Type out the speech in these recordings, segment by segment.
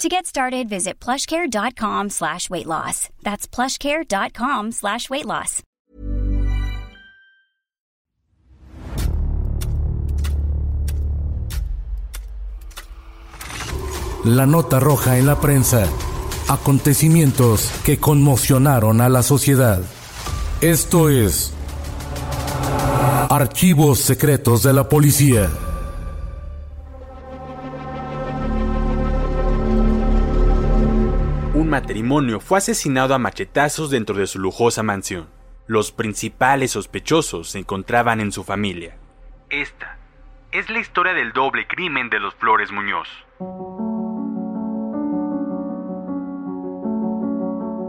To get started, visit plushcare.com slash weight loss. That's plushcare.com slash weight loss. La nota roja en la prensa. Acontecimientos que conmocionaron a la sociedad. Esto es Archivos Secretos de la Policía. Matrimonio fue asesinado a machetazos dentro de su lujosa mansión. Los principales sospechosos se encontraban en su familia. Esta es la historia del doble crimen de los Flores Muñoz.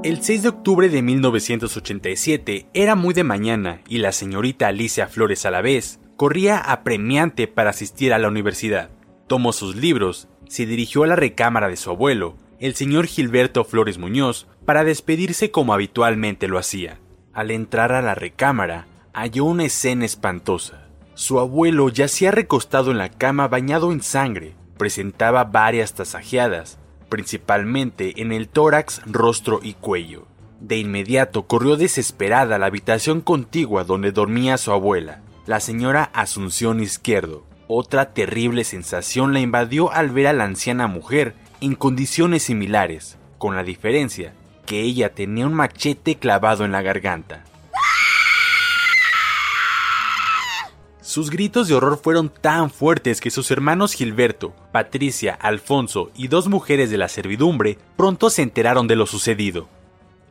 El 6 de octubre de 1987 era muy de mañana y la señorita Alicia Flores a la vez corría apremiante para asistir a la universidad. Tomó sus libros, se dirigió a la recámara de su abuelo, el señor Gilberto Flores Muñoz, para despedirse como habitualmente lo hacía. Al entrar a la recámara, halló una escena espantosa. Su abuelo yacía recostado en la cama bañado en sangre, presentaba varias tasajeadas, principalmente en el tórax, rostro y cuello. De inmediato corrió desesperada a la habitación contigua donde dormía su abuela, la señora Asunción Izquierdo. Otra terrible sensación la invadió al ver a la anciana mujer en condiciones similares, con la diferencia que ella tenía un machete clavado en la garganta. Sus gritos de horror fueron tan fuertes que sus hermanos Gilberto, Patricia, Alfonso y dos mujeres de la servidumbre pronto se enteraron de lo sucedido.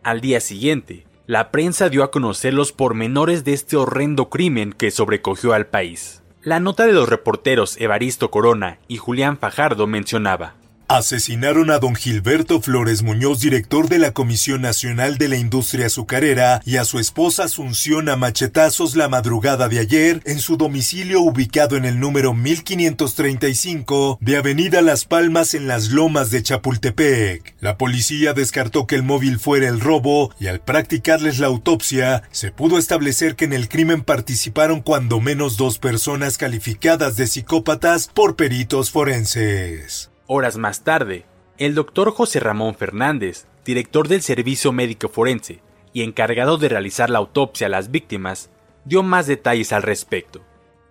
Al día siguiente, la prensa dio a conocer los pormenores de este horrendo crimen que sobrecogió al país. La nota de los reporteros Evaristo Corona y Julián Fajardo mencionaba Asesinaron a don Gilberto Flores Muñoz, director de la Comisión Nacional de la Industria Azucarera, y a su esposa Asunción a machetazos la madrugada de ayer en su domicilio ubicado en el número 1535 de Avenida Las Palmas en las Lomas de Chapultepec. La policía descartó que el móvil fuera el robo y al practicarles la autopsia se pudo establecer que en el crimen participaron cuando menos dos personas calificadas de psicópatas por peritos forenses. Horas más tarde, el doctor José Ramón Fernández, director del Servicio Médico Forense y encargado de realizar la autopsia a las víctimas, dio más detalles al respecto.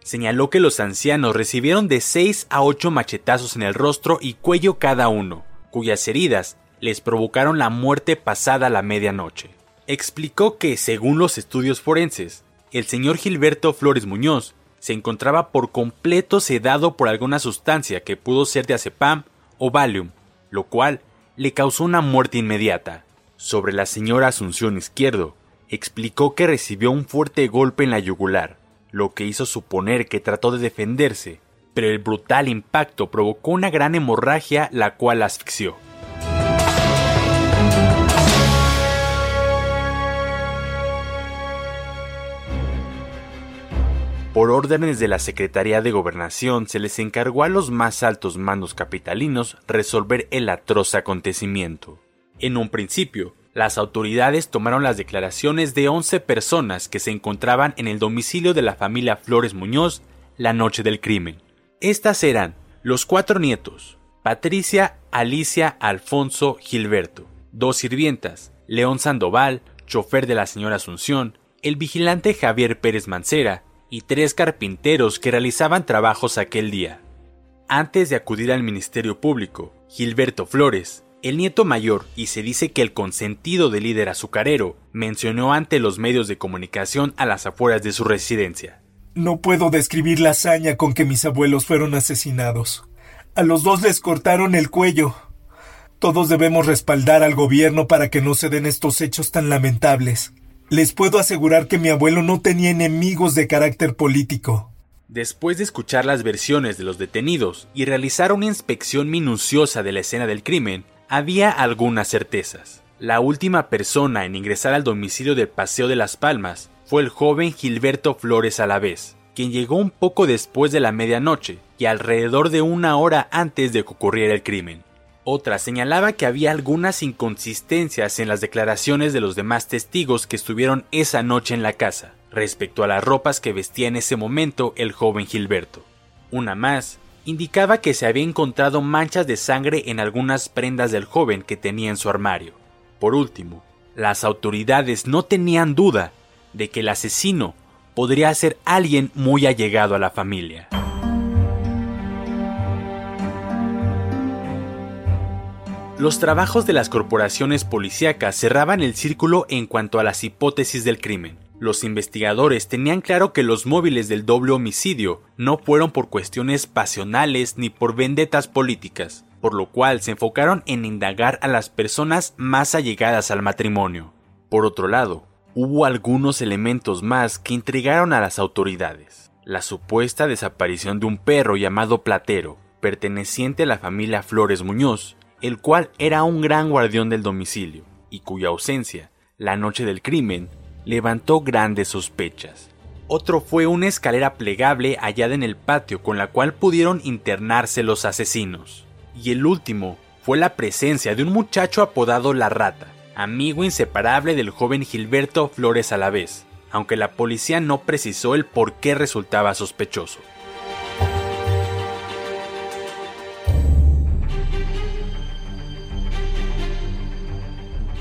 Señaló que los ancianos recibieron de 6 a 8 machetazos en el rostro y cuello cada uno, cuyas heridas les provocaron la muerte pasada la medianoche. Explicó que, según los estudios forenses, el señor Gilberto Flores Muñoz se encontraba por completo sedado por alguna sustancia que pudo ser de azepam o Valium, lo cual le causó una muerte inmediata. Sobre la señora Asunción Izquierdo, explicó que recibió un fuerte golpe en la yugular, lo que hizo suponer que trató de defenderse, pero el brutal impacto provocó una gran hemorragia la cual asfixió. Por órdenes de la Secretaría de Gobernación se les encargó a los más altos mandos capitalinos resolver el atroz acontecimiento. En un principio, las autoridades tomaron las declaraciones de 11 personas que se encontraban en el domicilio de la familia Flores Muñoz la noche del crimen. Estas eran los cuatro nietos, Patricia, Alicia, Alfonso, Gilberto, dos sirvientas, León Sandoval, chofer de la señora Asunción, el vigilante Javier Pérez Mancera, y tres carpinteros que realizaban trabajos aquel día. Antes de acudir al Ministerio Público, Gilberto Flores El nieto mayor, y se dice que el consentido del líder azucarero, mencionó ante los medios de comunicación a las afueras de su residencia. No puedo describir la hazaña con que mis abuelos fueron asesinados. A los dos les cortaron el cuello. Todos debemos respaldar al gobierno para que no se den estos hechos tan lamentables. Les puedo asegurar que mi abuelo no tenía enemigos de carácter político. Después de escuchar las versiones de los detenidos y realizar una inspección minuciosa de la escena del crimen, había algunas certezas. La última persona en ingresar al domicilio del Paseo de las Palmas fue el joven Gilberto Flores Alavés, quien llegó un poco después de la medianoche y alrededor de una hora antes de que ocurriera el crimen. Otra señalaba que había algunas inconsistencias en las declaraciones de los demás testigos que estuvieron esa noche en la casa, respecto a las ropas que vestía en ese momento el joven Gilberto. Una más indicaba que se había encontrado manchas de sangre en algunas prendas del joven que tenía en su armario. Por último, las autoridades no tenían duda de que el asesino podría ser alguien muy allegado a la familia. Los trabajos de las corporaciones policíacas cerraban el círculo en cuanto a las hipótesis del crimen. Los investigadores tenían claro que los móviles del doble homicidio no fueron por cuestiones pasionales ni por vendetas políticas, por lo cual se enfocaron en indagar a las personas más allegadas al matrimonio. Por otro lado, hubo algunos elementos más que intrigaron a las autoridades. La supuesta desaparición de un perro llamado Platero, perteneciente a la familia Flores Muñoz, el cual era un gran guardián del domicilio, y cuya ausencia, la noche del crimen, levantó grandes sospechas. Otro fue una escalera plegable hallada en el patio con la cual pudieron internarse los asesinos. Y el último fue la presencia de un muchacho apodado La Rata, amigo inseparable del joven Gilberto Flores Alavés, aunque la policía no precisó el por qué resultaba sospechoso.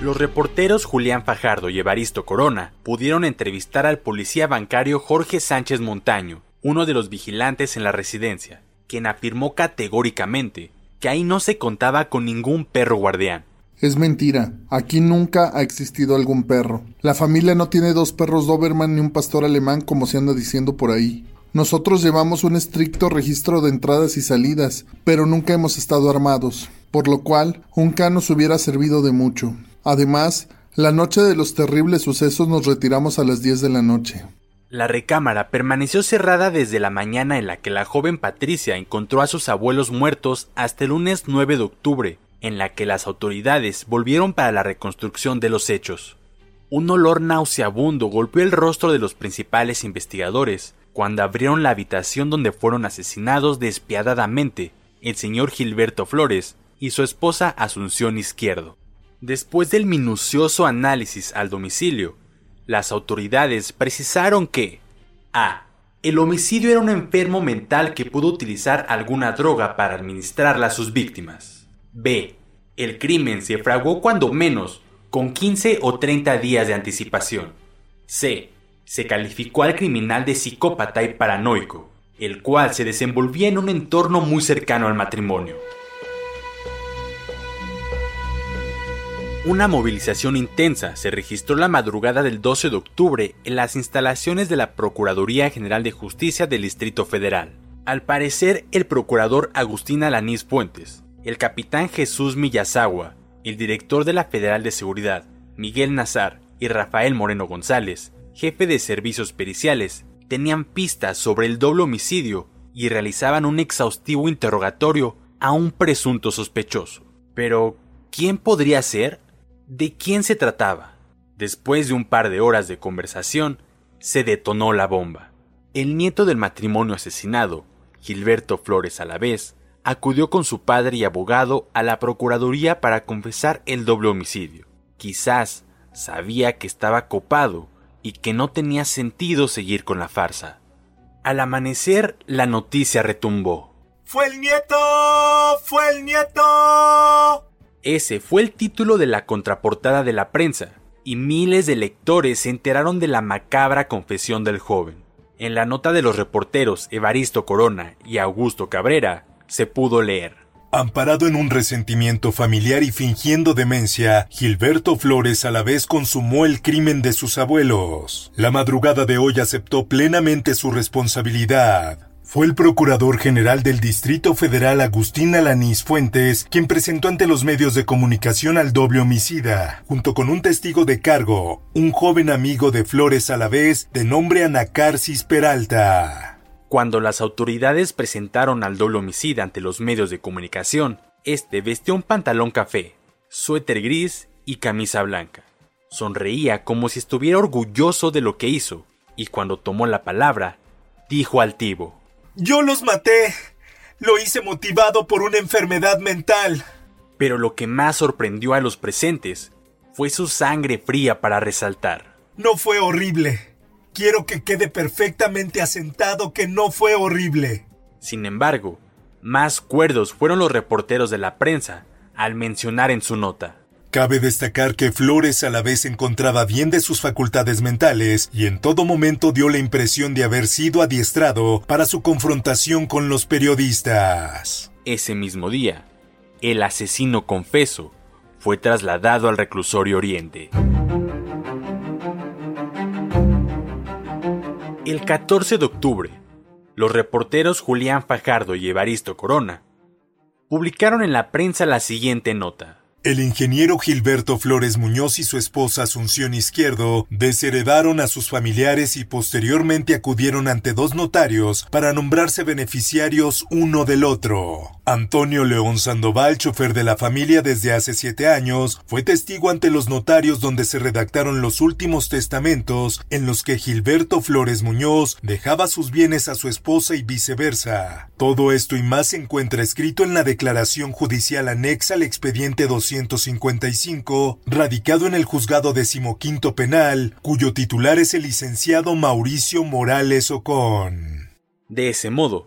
Los reporteros Julián Fajardo y Evaristo Corona pudieron entrevistar al policía bancario Jorge Sánchez Montaño, uno de los vigilantes en la residencia, quien afirmó categóricamente que ahí no se contaba con ningún perro guardián. Es mentira, aquí nunca ha existido algún perro. La familia no tiene dos perros Doberman ni un pastor alemán como se anda diciendo por ahí. Nosotros llevamos un estricto registro de entradas y salidas, pero nunca hemos estado armados, por lo cual un can nos hubiera servido de mucho. Además, la noche de los terribles sucesos nos retiramos a las 10 de la noche. La recámara permaneció cerrada desde la mañana en la que la joven Patricia encontró a sus abuelos muertos hasta el lunes 9 de octubre, en la que las autoridades volvieron para la reconstrucción de los hechos. Un olor nauseabundo golpeó el rostro de los principales investigadores cuando abrieron la habitación donde fueron asesinados despiadadamente el señor Gilberto Flores y su esposa Asunción Izquierdo. Después del minucioso análisis al domicilio, las autoridades precisaron que A. El homicidio era un enfermo mental que pudo utilizar alguna droga para administrarla a sus víctimas. B. El crimen se fraguó cuando menos, con 15 o 30 días de anticipación. C. Se calificó al criminal de psicópata y paranoico, el cual se desenvolvía en un entorno muy cercano al matrimonio. Una movilización intensa se registró la madrugada del 12 de octubre en las instalaciones de la Procuraduría General de Justicia del Distrito Federal. Al parecer, el procurador Agustín Alanís Fuentes, el capitán Jesús Millazagua, el director de la Federal de Seguridad, Miguel Nazar, y Rafael Moreno González, jefe de servicios periciales, tenían pistas sobre el doble homicidio y realizaban un exhaustivo interrogatorio a un presunto sospechoso. Pero, ¿quién podría ser? ¿De quién se trataba? Después de un par de horas de conversación, se detonó la bomba. El nieto del matrimonio asesinado, Gilberto Flores Alavés, acudió con su padre y abogado a la Procuraduría para confesar el doble homicidio. Quizás sabía que estaba copado y que no tenía sentido seguir con la farsa. Al amanecer, la noticia retumbó. ¡Fue el nieto! ¡Fue el nieto! Ese fue el título de la contraportada de la prensa, y miles de lectores se enteraron de la macabra confesión del joven. En la nota de los reporteros Evaristo Corona y Augusto Cabrera se pudo leer. Amparado en un resentimiento familiar y fingiendo demencia, Gilberto Flores a la vez consumó el crimen de sus abuelos. La madrugada de hoy aceptó plenamente su responsabilidad. Fue el Procurador General del Distrito Federal Agustín Alanís Fuentes quien presentó ante los medios de comunicación al doble homicida, junto con un testigo de cargo, un joven amigo de Flores a la vez de nombre Anacarsis Peralta. Cuando las autoridades presentaron al doble homicida ante los medios de comunicación, este vestió un pantalón café, suéter gris y camisa blanca. Sonreía como si estuviera orgulloso de lo que hizo, y cuando tomó la palabra, dijo altivo: Yo los maté. Lo hice motivado por una enfermedad mental. Pero lo que más sorprendió a los presentes fue su sangre fría para resaltar. No fue horrible. Quiero que quede perfectamente asentado que no fue horrible. Sin embargo, más cuerdos fueron los reporteros de la prensa al mencionar en su nota. Cabe destacar que Flores a la vez encontraba bien de sus facultades mentales y en todo momento dio la impresión de haber sido adiestrado para su confrontación con los periodistas. Ese mismo día, el asesino confeso fue trasladado al reclusorio Oriente. El 14 de octubre, los reporteros Julián Fajardo y Evaristo Corona publicaron en la prensa la siguiente nota. El ingeniero Gilberto Flores Muñoz y su esposa Asunción Izquierdo desheredaron a sus familiares y posteriormente acudieron ante dos notarios para nombrarse beneficiarios uno del otro. Antonio León Sandoval, chofer de la familia desde hace siete años, fue testigo ante los notarios donde se redactaron los últimos testamentos en los que Gilberto Flores Muñoz dejaba sus bienes a su esposa y viceversa. Todo esto y más se encuentra escrito en la declaración judicial anexa al expediente 255, radicado en el juzgado decimoquinto penal, cuyo titular es el licenciado Mauricio Morales Ocon. De ese modo,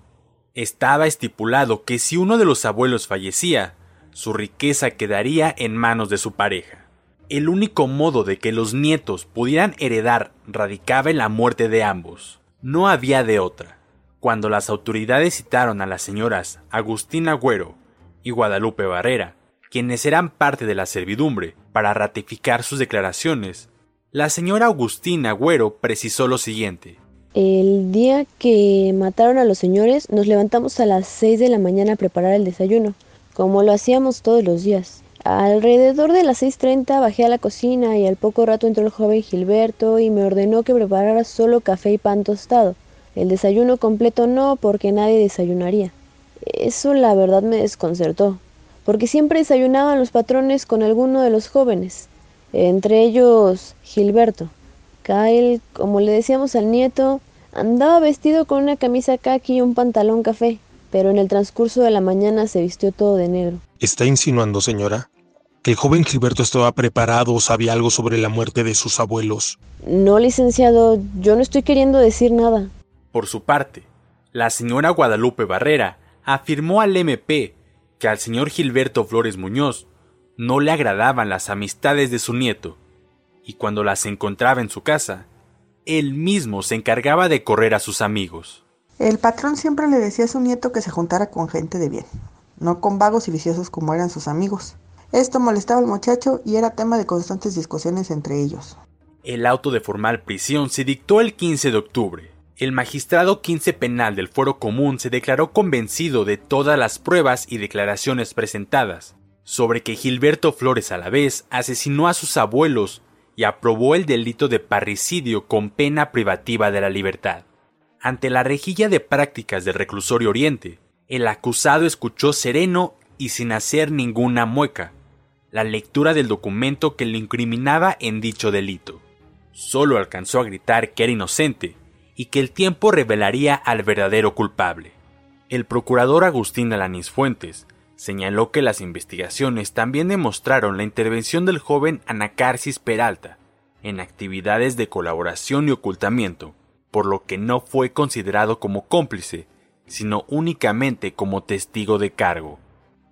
estaba estipulado que si uno de los abuelos fallecía, su riqueza quedaría en manos de su pareja. El único modo de que los nietos pudieran heredar radicaba en la muerte de ambos. No había de otra. Cuando las autoridades citaron a las señoras Agustina Agüero y Guadalupe Barrera, quienes eran parte de la servidumbre, para ratificar sus declaraciones, la señora Agustina Agüero precisó lo siguiente. El día que mataron a los señores, nos levantamos a las 6 de la mañana a preparar el desayuno, como lo hacíamos todos los días. Alrededor de las 6.30 bajé a la cocina y al poco rato entró el joven Gilberto y me ordenó que preparara solo café y pan tostado. El desayuno completo no, porque nadie desayunaría. Eso la verdad me desconcertó, porque siempre desayunaban los patrones con alguno de los jóvenes, entre ellos Gilberto. Kyle, como le decíamos al nieto, andaba vestido con una camisa khaki y un pantalón café, pero en el transcurso de la mañana se vistió todo de negro. ¿Está insinuando, señora? ¿Que el joven Gilberto estaba preparado o sabía algo sobre la muerte de sus abuelos? No, licenciado, yo no estoy queriendo decir nada. Por su parte, la señora Guadalupe Barrera afirmó al MP que al señor Gilberto Flores Muñoz no le agradaban las amistades de su nieto y cuando las encontraba en su casa, él mismo se encargaba de correr a sus amigos. El patrón siempre le decía a su nieto que se juntara con gente de bien, no con vagos y viciosos como eran sus amigos. Esto molestaba al muchacho y era tema de constantes discusiones entre ellos. El auto de formal prisión se dictó el 15 de octubre. El magistrado 15 penal del Foro Común se declaró convencido de todas las pruebas y declaraciones presentadas sobre que Gilberto Flores a la vez asesinó a sus abuelos y aprobó el delito de parricidio con pena privativa de la libertad. Ante la rejilla de prácticas del reclusorio Oriente, el acusado escuchó sereno y sin hacer ninguna mueca la lectura del documento que lo incriminaba en dicho delito. Solo alcanzó a gritar que era inocente y que el tiempo revelaría al verdadero culpable. El procurador Agustín Alanis Fuentes señaló que las investigaciones también demostraron la intervención del joven Anacarsis Peralta en actividades de colaboración y ocultamiento, por lo que no fue considerado como cómplice, sino únicamente como testigo de cargo.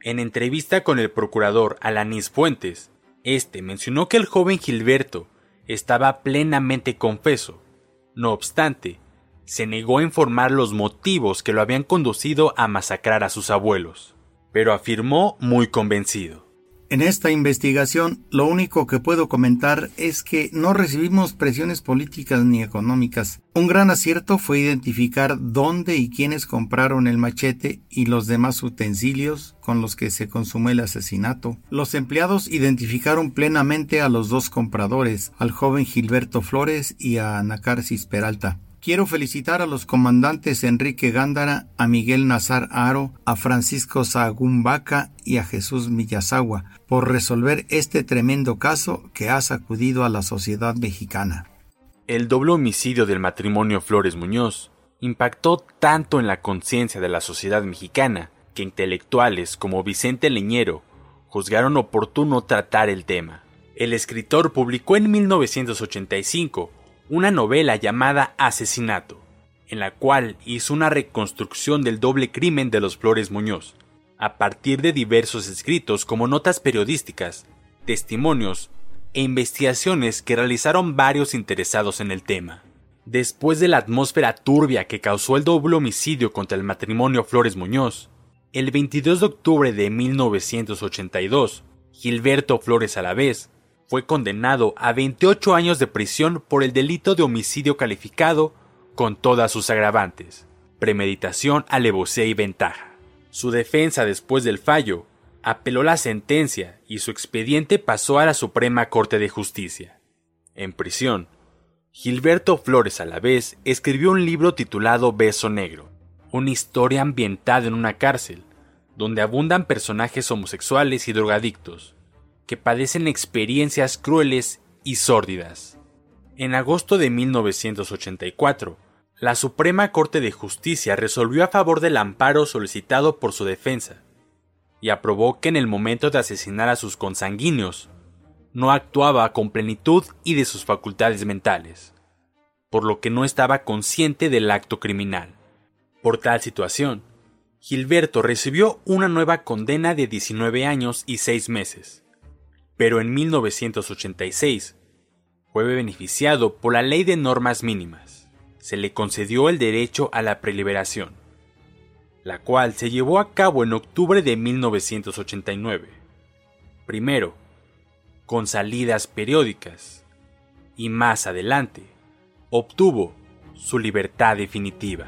En entrevista con el procurador Alanis Fuentes, este mencionó que el joven Gilberto estaba plenamente confeso. No obstante, se negó a informar los motivos que lo habían conducido a masacrar a sus abuelos. Pero afirmó muy convencido. En esta investigación, lo único que puedo comentar es que no recibimos presiones políticas ni económicas. Un gran acierto fue identificar dónde y quiénes compraron el machete y los demás utensilios con los que se consumó el asesinato. Los empleados identificaron plenamente a los dos compradores, al joven Gilberto Flores y a Anacarsis Peralta. Quiero felicitar a los comandantes Enrique Gándara, a Miguel Nazar Aro, a Francisco Sagún Vaca y a Jesús Millasagua por resolver este tremendo caso que ha sacudido a la sociedad mexicana. El doble homicidio del matrimonio Flores Muñoz impactó tanto en la conciencia de la sociedad mexicana que intelectuales como Vicente Leñero juzgaron oportuno tratar el tema. El escritor publicó en 1985 una novela llamada Asesinato, en la cual hizo una reconstrucción del doble crimen de los Flores Muñoz, a partir de diversos escritos como notas periodísticas, testimonios e investigaciones que realizaron varios interesados en el tema. Después de la atmósfera turbia que causó el doble homicidio contra el matrimonio Flores Muñoz, el 22 de octubre de 1982, Gilberto Flores Alavés fue condenado a 28 años de prisión por el delito de homicidio calificado con todas sus agravantes, premeditación, alevosía y ventaja. Su defensa después del fallo apeló la sentencia y su expediente pasó a la Suprema Corte de Justicia. En prisión, Gilberto Flores Alavés escribió un libro titulado Beso Negro, una historia ambientada en una cárcel, donde abundan personajes homosexuales y drogadictos, que padecen experiencias crueles y sórdidas. En agosto de 1984, la Suprema Corte de Justicia resolvió a favor del amparo solicitado por su defensa y aprobó que en el momento de asesinar a sus consanguíneos no actuaba con plenitud y de sus facultades mentales, por lo que no estaba consciente del acto criminal. Por tal situación, Gilberto recibió una nueva condena de 19 años y 6 meses, pero en 1986 fue beneficiado por la Ley de Normas Mínimas. Se le concedió el derecho a la preliberación, la cual se llevó a cabo en octubre de 1989. Primero, con salidas periódicas, y más adelante, obtuvo su libertad definitiva.